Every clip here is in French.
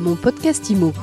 Mon podcast IMO.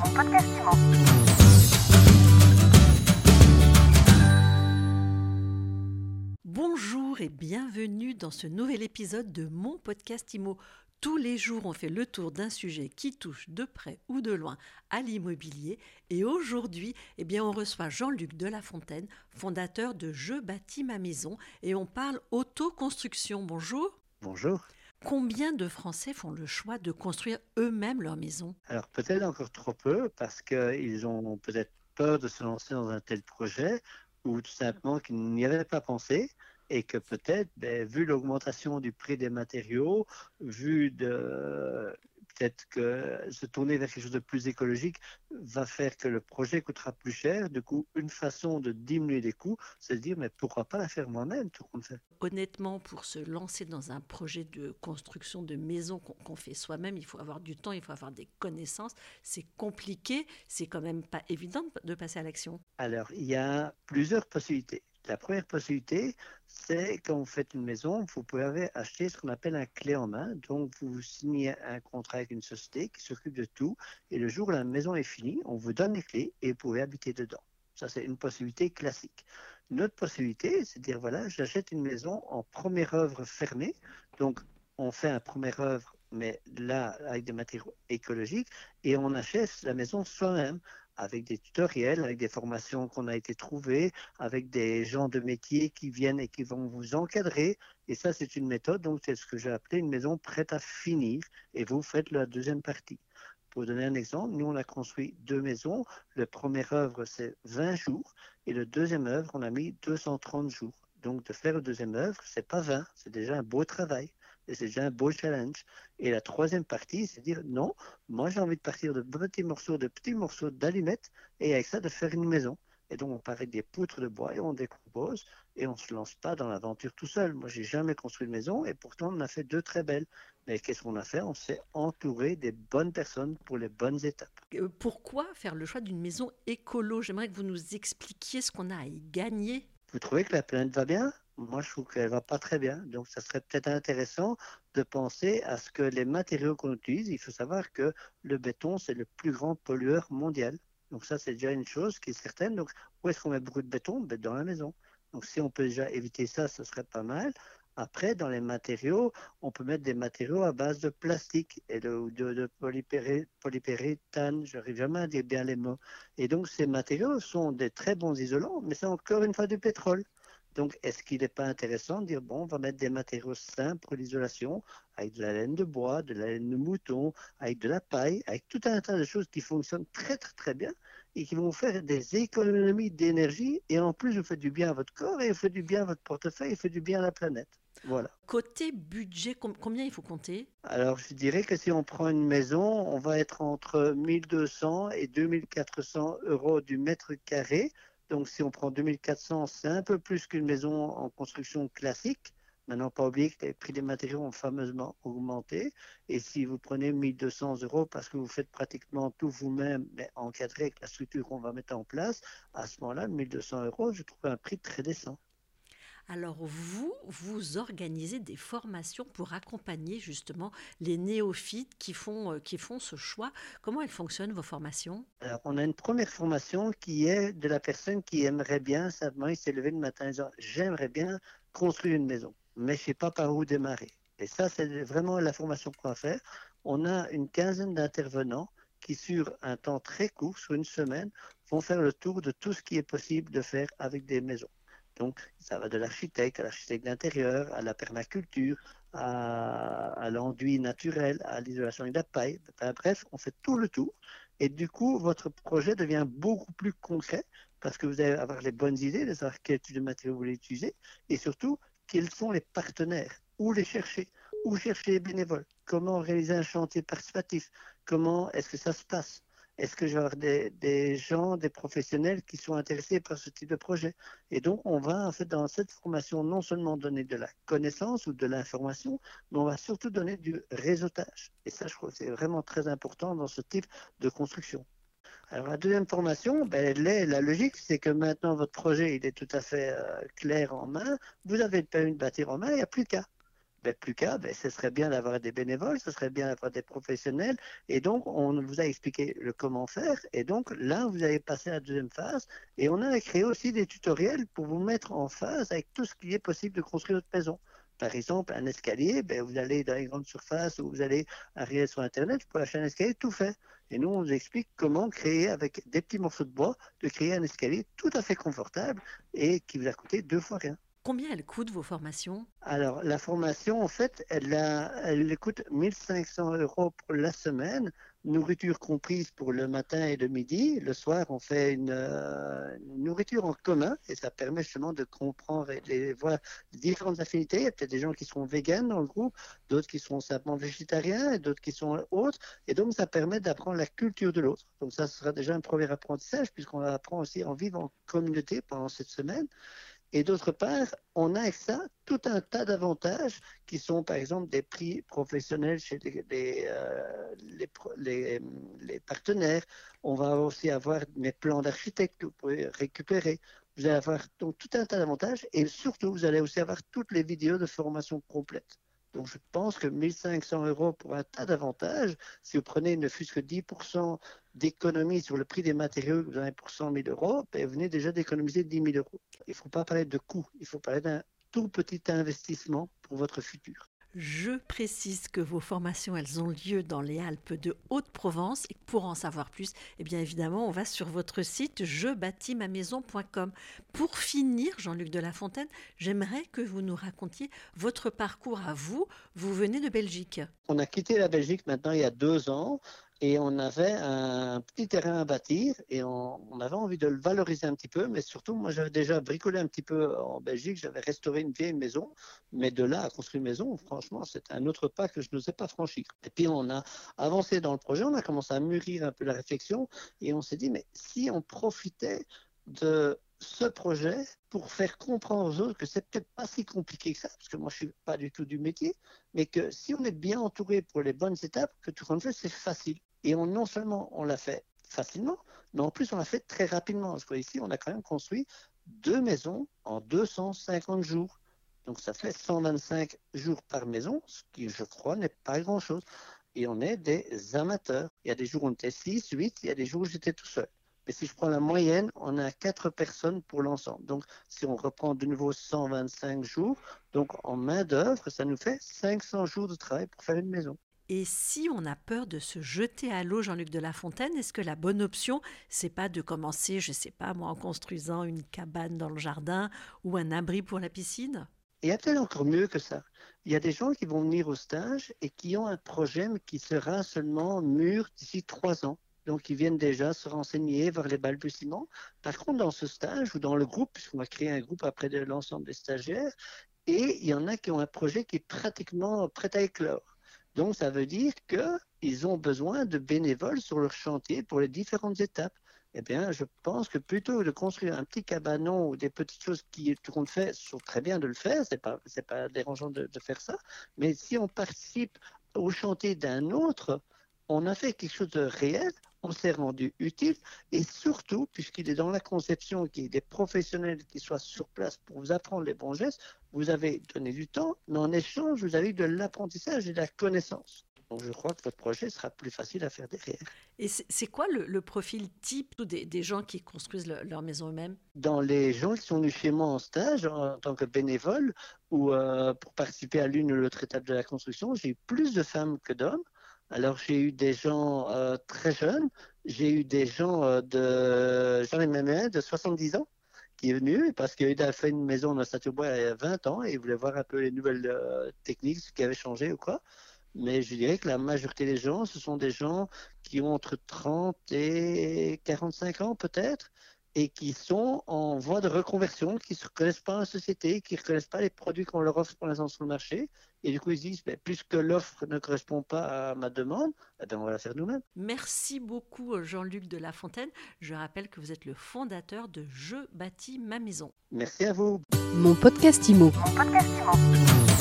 Bonjour et bienvenue dans ce nouvel épisode de mon podcast IMO. Tous les jours, on fait le tour d'un sujet qui touche de près ou de loin à l'immobilier. Et aujourd'hui, eh bien, on reçoit Jean-Luc Delafontaine, fondateur de Je bâtis ma maison, et on parle autoconstruction. Bonjour. Bonjour. Combien de Français font le choix de construire eux-mêmes leur maison? Alors peut-être encore trop peu parce qu'ils ont peut-être peur de se lancer dans un tel projet ou tout simplement qu'ils n'y avaient pas pensé et que peut-être, ben, vu l'augmentation du prix des matériaux, vu de, peut-être que se tourner vers quelque chose de plus écologique va faire que le projet coûtera plus cher. Du coup, une façon de diminuer les coûts, c'est de dire, mais pourquoi pas la faire moi-même, tout compte fait. Honnêtement, pour se lancer dans un projet de construction de maison qu'on fait soi-même, il faut avoir du temps, il faut avoir des connaissances. C'est compliqué, c'est quand même pas évident de passer à l'action. Alors, il y a plusieurs possibilités. La première possibilité, c'est quand vous faites une maison, vous pouvez acheter ce qu'on appelle un clé en main. Donc, vous signez un contrat avec une société qui s'occupe de tout. Et le jour où la maison est finie, on vous donne les clés et vous pouvez habiter dedans. Ça, c'est une possibilité classique. Une autre possibilité, c'est de dire, voilà, j'achète une maison en première œuvre fermée. Donc, on fait un première œuvre, mais là, avec des matériaux écologiques, et on achète la maison soi-même avec des tutoriels, avec des formations qu'on a été trouvées, avec des gens de métier qui viennent et qui vont vous encadrer. Et ça, c'est une méthode, donc c'est ce que j'ai appelé une maison prête à finir. Et vous faites la deuxième partie. Pour donner un exemple, nous, on a construit deux maisons. Le première œuvre, c'est 20 jours. Et le deuxième œuvre, on a mis 230 jours. Donc, de faire le deuxième œuvre, c'est pas 20, c'est déjà un beau travail et c'est déjà un beau challenge. Et la troisième partie, c'est dire non, moi j'ai envie de partir de petits morceaux, de petits morceaux d'allumettes et avec ça de faire une maison. Et donc on part avec des poutres de bois et on décompose et on ne se lance pas dans l'aventure tout seul. Moi j'ai jamais construit une maison et pourtant on a fait deux très belles. Mais qu'est-ce qu'on a fait? On s'est entouré des bonnes personnes pour les bonnes étapes. Euh, pourquoi faire le choix d'une maison écolo? J'aimerais que vous nous expliquiez ce qu'on a à y gagner. Vous trouvez que la planète va bien? Moi, je trouve qu'elle va pas très bien. Donc, ça serait peut-être intéressant de penser à ce que les matériaux qu'on utilise, il faut savoir que le béton, c'est le plus grand pollueur mondial. Donc, ça, c'est déjà une chose qui est certaine. Donc, où est-ce qu'on met beaucoup de béton? Ben, Dans la maison. Donc, si on peut déjà éviter ça, ce serait pas mal. Après, dans les matériaux, on peut mettre des matériaux à base de plastique et de, de, de polypéréthane. Je n'arrive jamais à dire bien les mots. Et donc, ces matériaux sont des très bons isolants, mais c'est encore une fois du pétrole. Donc, est-ce qu'il n'est pas intéressant de dire, bon, on va mettre des matériaux simples pour l'isolation, avec de la laine de bois, de la laine de mouton, avec de la paille, avec tout un tas de choses qui fonctionnent très, très, très bien et qui vont vous faire des économies d'énergie. Et en plus, vous faites du bien à votre corps et vous faites du bien à votre portefeuille et vous faites du bien à la planète. Voilà. Côté budget, combien il faut compter? Alors, je dirais que si on prend une maison, on va être entre 1200 et 2400 euros du mètre carré. Donc, si on prend 2400, c'est un peu plus qu'une maison en construction classique. Maintenant, pas oublier que les prix des matériaux ont fameusement augmenté. Et si vous prenez 1200 euros parce que vous faites pratiquement tout vous-même, mais encadré avec la structure qu'on va mettre en place, à ce moment-là, 1200 euros, je trouve un prix très décent. Alors vous, vous organisez des formations pour accompagner justement les néophytes qui font, euh, qui font ce choix. Comment elles fonctionnent, vos formations? Alors on a une première formation qui est de la personne qui aimerait bien, simplement il s'est levé le matin disant j'aimerais bien construire une maison, mais je ne sais pas par où démarrer. Et ça, c'est vraiment la formation qu'on va faire. On a une quinzaine d'intervenants qui, sur un temps très court, sur une semaine, vont faire le tour de tout ce qui est possible de faire avec des maisons. Donc, ça va de l'architecte à l'architecte d'intérieur, à la permaculture, à, l'enduit naturel, à l'isolation de la paille. bref, on fait tout le tour. Et du coup, votre projet devient beaucoup plus concret parce que vous allez avoir les bonnes idées de savoir quel type de matériaux vous voulez utiliser et surtout, quels sont les partenaires, où les chercher, où chercher les bénévoles, comment réaliser un chantier participatif, comment est-ce que ça se passe? Est-ce que j'ai des, des, gens, des professionnels qui sont intéressés par ce type de projet? Et donc, on va en fait dans cette formation non seulement donner de la connaissance ou de l'information, mais on va surtout donner du réseautage. Et ça, je trouve que c'est vraiment très important dans ce type de construction. Alors la deuxième formation, ben, la logique, c'est que maintenant votre projet il est tout à fait euh, clair en main. Vous avez le permis de bâtir en main, il n'y a plus qu'à. Ben, plus qu'à, ben, ce serait bien d'avoir des bénévoles, ce serait bien d'avoir des professionnels. Et donc, on vous a expliqué le comment faire. Et donc, là, vous avez passé à la deuxième phase. Et on a créé aussi des tutoriels pour vous mettre en phase avec tout ce qui est possible de construire votre maison. Par exemple, un escalier, ben, vous allez dans les grandes surfaces ou vous allez arriver sur Internet, vous pouvez acheter un escalier tout fait. Et nous, on vous explique comment créer avec des petits morceaux de bois, de créer un escalier tout à fait confortable et qui vous a coûté deux fois rien. Combien elles coûtent vos formations? Alors, la formation, en fait, elle, elle coûte 1500 euros la semaine, nourriture comprise pour le matin et le midi. Le soir, on fait une, euh, nourriture en commun et ça permet justement de comprendre et de voir différentes affinités. Il y a peut-être des gens qui seront véganes dans le groupe, d'autres qui sont simplement végétariens et d'autres qui sont autres. Et donc, ça permet d'apprendre la culture de l'autre. Donc, ça sera déjà un premier apprentissage puisqu'on apprend aussi en vivre en communauté pendant cette semaine. Et d'autre part, on a avec ça tout un tas d'avantages qui sont par exemple des prix professionnels chez les, euh, les, les, partenaires. On va aussi avoir mes plans d'architecte que vous pouvez récupérer. Vous allez avoir donc tout un tas d'avantages et surtout vous allez aussi avoir toutes les vidéos de formation complètes. Donc je pense que 1500 euros pour un tas d'avantages, si vous prenez ne fût-ce que 10% d'économie sur le prix des matériaux vous avez pour 100 000 euros, ben, vous venez déjà d'économiser 10 000 euros. Il ne faut pas parler de coût, il faut parler d'un tout petit investissement pour votre futur. Je précise que vos formations, elles ont lieu dans les Alpes de Haute-Provence. Et pour en savoir plus, eh bien évidemment, on va sur votre site jebâtismamaison.com. Pour finir, Jean-Luc de La Fontaine, j'aimerais que vous nous racontiez votre parcours à vous. Vous venez de Belgique. On a quitté la Belgique maintenant il y a deux ans et on avait un petit terrain à bâtir et on, avait envie de le valoriser un petit peu, mais surtout, moi j'avais déjà bricolé un petit peu en Belgique, j'avais restauré une vieille maison, mais de là à construire une maison, franchement, c'est un autre pas que je n'osais pas franchir. Et puis on a avancé dans le projet, on a commencé à mûrir un peu la réflexion et on s'est dit, mais si on profitait de ce projet pour faire comprendre aux autres que c'est peut-être pas si compliqué que ça, parce que moi je suis pas du tout du métier, mais que si on est bien entouré pour les bonnes étapes, que tout compte fait c'est facile. Et on, non seulement on l'a fait facilement, mais en plus on l'a fait très rapidement. Parce qu'ici, on a quand même construit deux maisons en 250 jours. Donc ça fait 125 jours par maison, ce qui, je crois, n'est pas grand-chose. Et on est des amateurs. Il y a des jours où on était 6, 8, il y a des jours où j'étais tout seul. Mais si je prends la moyenne, on a 4 personnes pour l'ensemble. Donc si on reprend de nouveau 125 jours, donc en main d'œuvre, ça nous fait 500 jours de travail pour faire une maison. Et si on a peur de se jeter à l'eau, Jean-Luc de La Fontaine, est-ce que la bonne option, c'est pas de commencer, je sais pas moi, en construisant une cabane dans le jardin ou un abri pour la piscine? Il y a peut-être encore mieux que ça. Il y a des gens qui vont venir au stage et qui ont un projet qui sera seulement mûr d'ici trois ans. Donc, ils viennent déjà se renseigner, voir les balbutiements. Par contre, dans ce stage ou dans le groupe, puisqu'on va créer un groupe après de l'ensemble des stagiaires, et il y en a qui ont un projet qui est pratiquement prêt à éclore. Donc, ça veut dire qu'ils ont besoin de bénévoles sur leur chantier pour les différentes étapes. Eh bien, je pense que plutôt que de construire un petit cabanon ou des petites choses qui compte fait sont très bien de le faire, c'est pas pas dérangeant de, de, faire ça. Mais si on participe au chantier d'un autre, on a fait quelque chose de réel, on s'est rendu utile et surtout, puisqu'il est dans la conception qu'il y ait des professionnels qui soient sur place pour vous apprendre les bons gestes, vous avez donné du temps, mais en échange, vous avez eu de l'apprentissage et de la connaissance. Donc je crois que votre projet sera plus facile à faire derrière. Et c'est quoi le, profil type des, des, gens qui construisent leur maison eux-mêmes? Dans les gens qui sont venus chez moi en stage en tant que bénévole ou euh, pour participer à l'une ou l'autre étape de la construction, j'ai eu plus de femmes que d'hommes. Alors j'ai eu des gens euh, très jeunes, j'ai eu des gens euh, de, j'en ai même un de 70 ans qui est venu parce qu'il a fait une maison dans statue bois il y a 20 ans et il voulait voir un peu les nouvelles euh, techniques, ce qui avait changé ou quoi. Mais je dirais que la majorité des gens, ce sont des gens qui ont entre 30 et 45 ans peut-être et qui sont en voie de reconversion, qui ne se reconnaissent pas en société, qui ne reconnaissent pas les produits qu'on leur offre pour l'instant sur le marché. Et du coup, ils se disent, ben, puisque l'offre ne correspond pas à ma demande, eh ben, on va la faire nous-mêmes. Merci beaucoup, Jean-Luc de La Fontaine. Je rappelle que vous êtes le fondateur de Je bâtis ma maison. Merci à vous. Mon podcast IMO. Mon podcast IMO.